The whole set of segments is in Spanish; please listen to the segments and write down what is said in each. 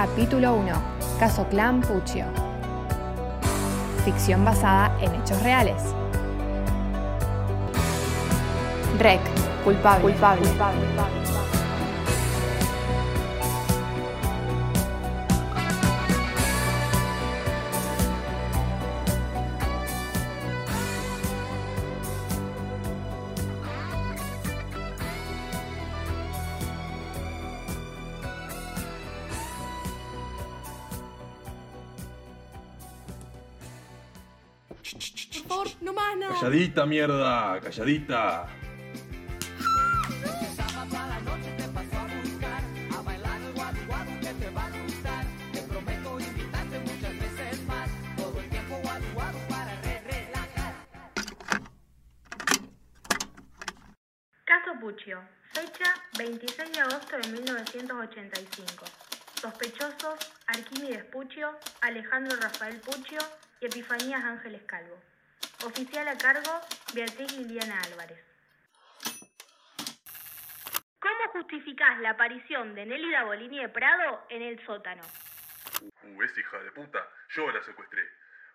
Capítulo 1. Caso Clan Puccio. Ficción basada en hechos reales. Rec. Culpable. Culpable. Por favor, no más nada. Calladita, mierda, calladita. Caso Puccio. Fecha 26 de agosto de 1985. Sospechosos Arquímedes Puccio, Alejandro Rafael Puccio y Epifanías Ángeles Calvo. Oficial a cargo Beatriz Liliana Álvarez. ¿Cómo justificás la aparición de Nélida Bolini de Prado en el sótano? Uh, esa hija de puta, yo la secuestré.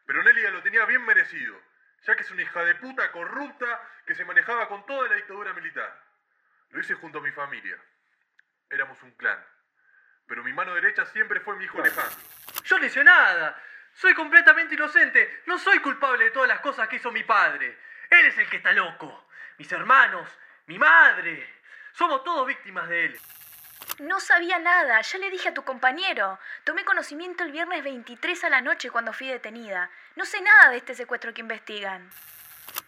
Pero Nelia lo tenía bien merecido, ya que es una hija de puta corrupta que se manejaba con toda la dictadura militar. Lo hice junto a mi familia. Éramos un clan. Pero mi mano derecha siempre fue mi hijo Alejandro. Yo no hice nada. Soy completamente inocente. No soy culpable de todas las cosas que hizo mi padre. Él es el que está loco. Mis hermanos, mi madre. Somos todos víctimas de él. No sabía nada, ya le dije a tu compañero. Tomé conocimiento el viernes 23 a la noche cuando fui detenida. No sé nada de este secuestro que investigan.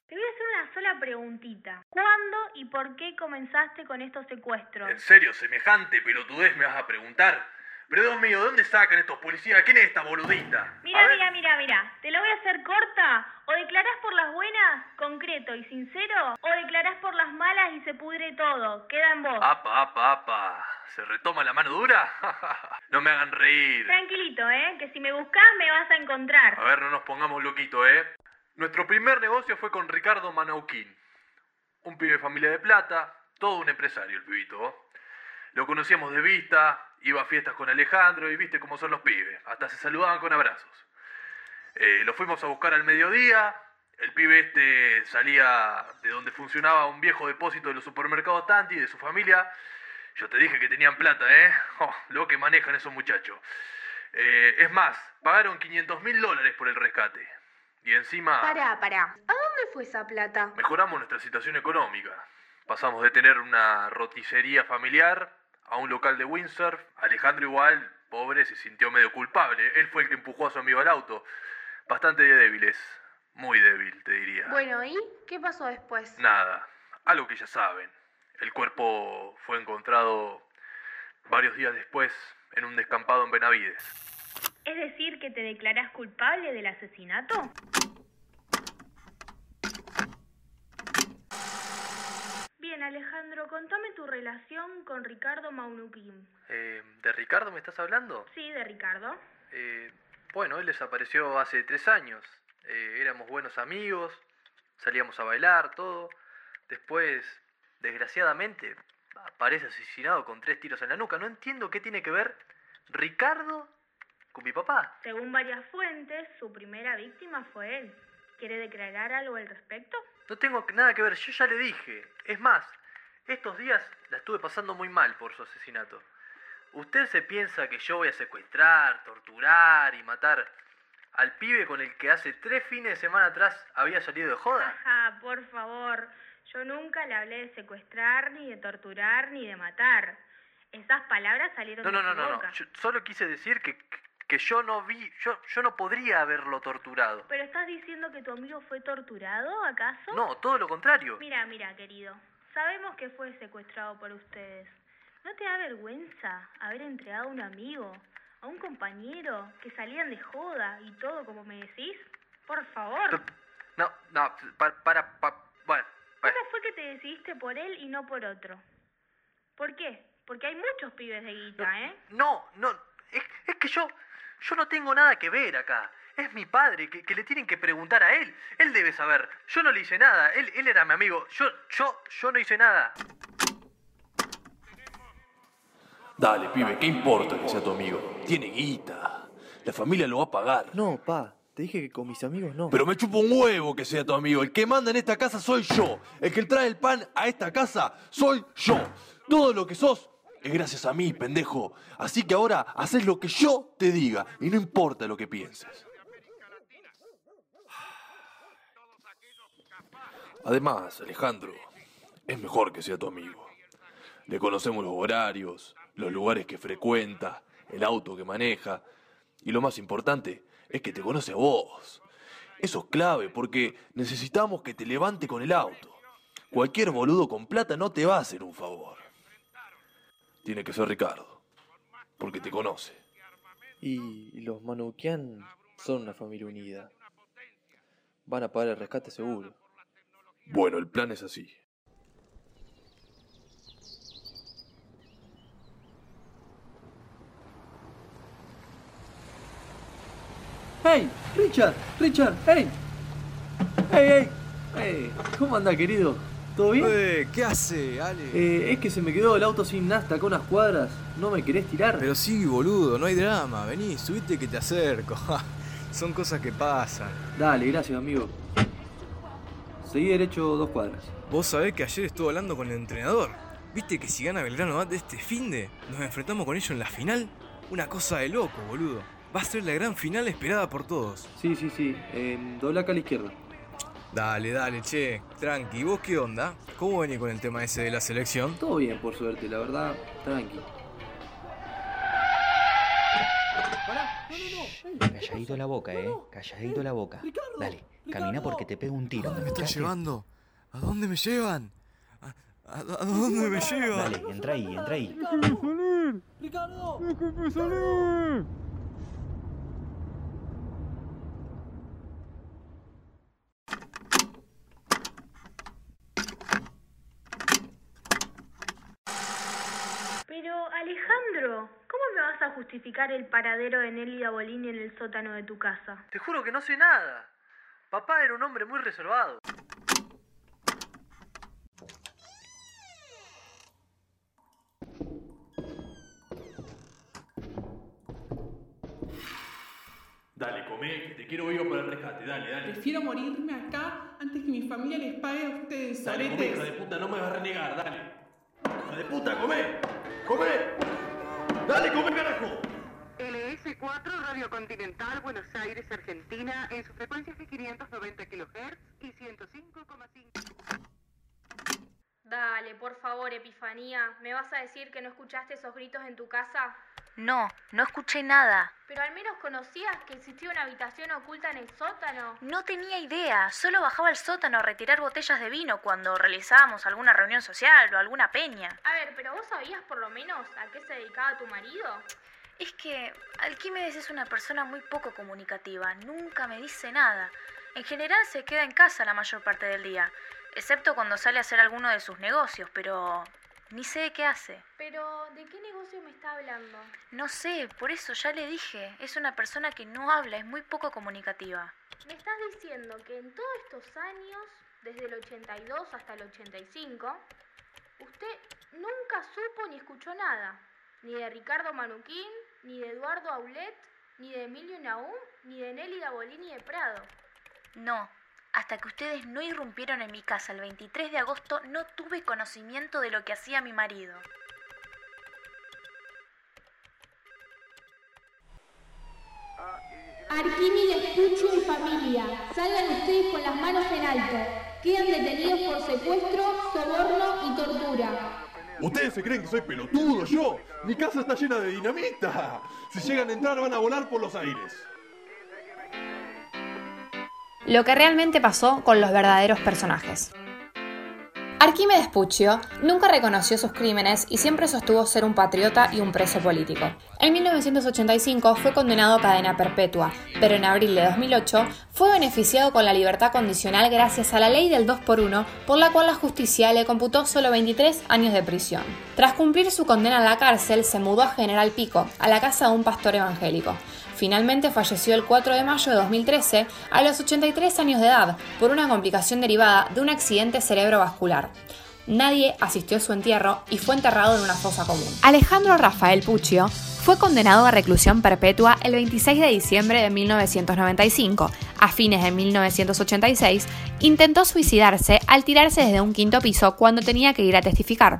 Te voy a hacer una sola preguntita. ¿Cuándo y por qué comenzaste con estos secuestros? ¿En serio, semejante pelotudez me vas a preguntar? Pero Dios mío, ¿de dónde sacan estos policías? ¿Quién es esta boludita? Mira, mira, mira, mira. ¿Te lo voy a hacer corta? ¿O declarás por las buenas, concreto y sincero? ¿O declarás por las malas y se pudre todo? Queda en vos. Apa, apa, apa. ¿Se retoma la mano dura? no me hagan reír. Tranquilito, ¿eh? Que si me buscás me vas a encontrar. A ver, no nos pongamos loquitos, ¿eh? Nuestro primer negocio fue con Ricardo Manauquín. Un pibe de familia de plata, todo un empresario el pibito. Lo conocíamos de vista, iba a fiestas con Alejandro y viste cómo son los pibes. Hasta se saludaban con abrazos. Eh, lo fuimos a buscar al mediodía. El pibe este salía de donde funcionaba un viejo depósito de los supermercados Tanti, de su familia. Yo te dije que tenían plata, ¿eh? Oh, lo que manejan esos muchachos. Eh, es más, pagaron 500 mil dólares por el rescate. Y encima Pará, pará. ¿A dónde fue esa plata? mejoramos nuestra situación económica. Pasamos de tener una roticería familiar a un local de windsurf. Alejandro igual, pobre, se sintió medio culpable. Él fue el que empujó a su amigo al auto. Bastante débiles. Muy débil, te diría. Bueno, ¿y qué pasó después? Nada, algo que ya saben. El cuerpo fue encontrado varios días después en un descampado en Benavides. ¿Es decir que te declarás culpable del asesinato? Bien, Alejandro, contame tu relación con Ricardo Maunuquín. Eh, ¿De Ricardo me estás hablando? Sí, de Ricardo. Eh, bueno, él desapareció hace tres años. Eh, éramos buenos amigos, salíamos a bailar, todo. Después, desgraciadamente, aparece asesinado con tres tiros en la nuca. No entiendo qué tiene que ver Ricardo con mi papá. Según varias fuentes, su primera víctima fue él. ¿Quiere declarar algo al respecto? No tengo nada que ver, yo ya le dije. Es más, estos días la estuve pasando muy mal por su asesinato. ¿Usted se piensa que yo voy a secuestrar, torturar y matar al pibe con el que hace tres fines de semana atrás había salido de joda? Ajá, por favor. Yo nunca le hablé de secuestrar, ni de torturar, ni de matar. Esas palabras salieron No, no, de no, su no, no. Yo solo quise decir que, que yo no vi, yo, yo no podría haberlo torturado. ¿Pero estás diciendo que tu amigo fue torturado, acaso? No, todo lo contrario. Mira, mira, querido. Sabemos que fue secuestrado por ustedes. ¿No te da vergüenza haber entregado a un amigo, a un compañero, que salían de joda y todo como me decís? Por favor. No, no, para, para, pa- bueno. bueno. ¿Cómo fue que te decidiste por él y no por otro? ¿Por qué? Porque hay muchos pibes de guita, ¿eh? No, no, es, es que yo, yo no tengo nada que ver acá. Es mi padre, que, que le tienen que preguntar a él. Él debe saber. Yo no le hice nada. Él, él era mi amigo. Yo, yo, yo no hice nada. Dale, pibe, ¿qué importa que sea tu amigo? Tiene guita. La familia lo va a pagar. No, pa, te dije que con mis amigos no. Pero me chupo un huevo que sea tu amigo. El que manda en esta casa soy yo. El que trae el pan a esta casa soy yo. Todo lo que sos es gracias a mí, pendejo. Así que ahora haces lo que yo te diga y no importa lo que pienses. Además, Alejandro, es mejor que sea tu amigo. Le conocemos los horarios, los lugares que frecuenta, el auto que maneja. Y lo más importante es que te conoce a vos. Eso es clave porque necesitamos que te levante con el auto. Cualquier boludo con plata no te va a hacer un favor. Tiene que ser Ricardo, porque te conoce. Y los Manoukian son una familia unida. Van a pagar el rescate seguro. Bueno, el plan es así. ¡Hey! ¡Richard! ¡Richard! ¡Hey! ¡Hey, hey! hey ¿Cómo anda, querido? ¿Todo bien? Eh, ¿Qué hace, Ale? Eh, es que se me quedó el auto sin nasta acá unas cuadras. ¿No me querés tirar? Pero sí, boludo, no hay drama. Vení, subite que te acerco. Son cosas que pasan. Dale, gracias, amigo. Seguí derecho dos cuadras. Vos sabés que ayer estuve hablando con el entrenador. ¿Viste que si gana Belgrano de este finde, nos enfrentamos con ellos en la final? Una cosa de loco, boludo. Va a ser la gran final esperada por todos. Sí, sí, sí. Eh, dobla acá a la izquierda. Dale, dale, che. Tranqui, ¿vos qué onda? ¿Cómo venís con el tema ese de la selección? Todo bien, por suerte, la verdad. Tranqui. Calladito la boca, eh. Calladito la boca. Dale, camina porque te pego un tiro. ¿A dónde me están llevando? ¿A dónde me llevan? ¿A, a- a dónde me llevan? Dale, entra ahí, entra ahí. Pero, Alejandro, ¿cómo me vas a justificar el paradero de Nélida Bolini en el sótano de tu casa? Te juro que no sé nada. Papá era un hombre muy reservado. Dale, comé, que te quiero vivo para el rescate. Dale, dale. Prefiero morirme acá antes que mi familia les pague a ustedes, Dale, comé, hija de puta, no me vas a renegar, dale. Hija de puta, comé. Comé. Dale, comé, carajo. LS4 Radio Continental, Buenos Aires, Argentina, en sus frecuencias de 590 kHz y 105,5. Dale, por favor, Epifanía. ¿Me vas a decir que no escuchaste esos gritos en tu casa? No, no escuché nada. Pero al menos conocías que existía una habitación oculta en el sótano. No tenía idea, solo bajaba al sótano a retirar botellas de vino cuando realizábamos alguna reunión social o alguna peña. A ver, pero vos sabías por lo menos a qué se dedicaba tu marido. Es que Alquímedes es una persona muy poco comunicativa, nunca me dice nada. En general se queda en casa la mayor parte del día, excepto cuando sale a hacer alguno de sus negocios, pero ni sé de qué hace. Pero, ¿de qué negocio me está hablando? No sé, por eso ya le dije, es una persona que no habla, es muy poco comunicativa. Me estás diciendo que en todos estos años, desde el 82 hasta el 85, usted nunca supo ni escuchó nada. Ni de Ricardo Manuquín, ni de Eduardo Aulet, ni de Emilio Naum, ni de Nélida Bolini de Prado. No, hasta que ustedes no irrumpieron en mi casa el 23 de agosto no tuve conocimiento de lo que hacía mi marido. Arquímedes, Pucho y familia, salgan ustedes con las manos en alto. Quedan detenidos por secuestro, soborno y tortura. ¿Ustedes se creen que soy pelotudo yo? Mi casa está llena de dinamita. Si llegan a entrar van a volar por los aires. Lo que realmente pasó con los verdaderos personajes. Arquímedes Puccio nunca reconoció sus crímenes y siempre sostuvo ser un patriota y un preso político. En 1985 fue condenado a cadena perpetua, pero en abril de 2008 fue beneficiado con la libertad condicional gracias a la ley del 2 por 1 por la cual la justicia le computó solo 23 años de prisión. Tras cumplir su condena en la cárcel, se mudó a General Pico, a la casa de un pastor evangélico. Finalmente falleció el 4 de mayo de 2013 a los 83 años de edad por una complicación derivada de un accidente cerebrovascular. Nadie asistió a su entierro y fue enterrado en una fosa común. Alejandro Rafael Puccio fue condenado a reclusión perpetua el 26 de diciembre de 1995. A fines de 1986, intentó suicidarse al tirarse desde un quinto piso cuando tenía que ir a testificar.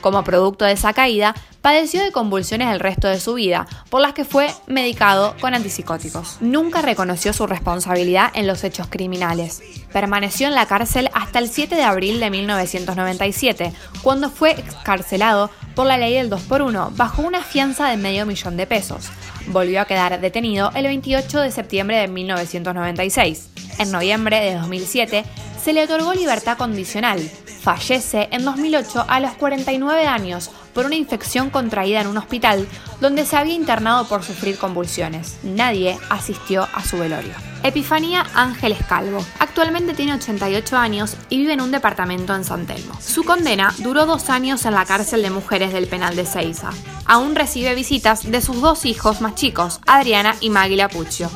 Como producto de esa caída, padeció de convulsiones el resto de su vida, por las que fue medicado con antipsicóticos. Nunca reconoció su responsabilidad en los hechos criminales. Permaneció en la cárcel hasta el 7 de abril de 1997, cuando fue excarcelado por la ley del 2x1 bajo una fianza de medio millón de pesos. Volvió a quedar detenido el 28 de septiembre de 1996. En noviembre de 2007 se le otorgó libertad condicional. Fallece en 2008 a los 49 años por una infección contraída en un hospital donde se había internado por sufrir convulsiones. Nadie asistió a su velorio. Epifanía Ángeles Calvo. Actualmente tiene 88 años y vive en un departamento en San Telmo. Su condena duró dos años en la cárcel de mujeres del penal de Ceiza. Aún recibe visitas de sus dos hijos más chicos, Adriana y Maggie Lapuccio.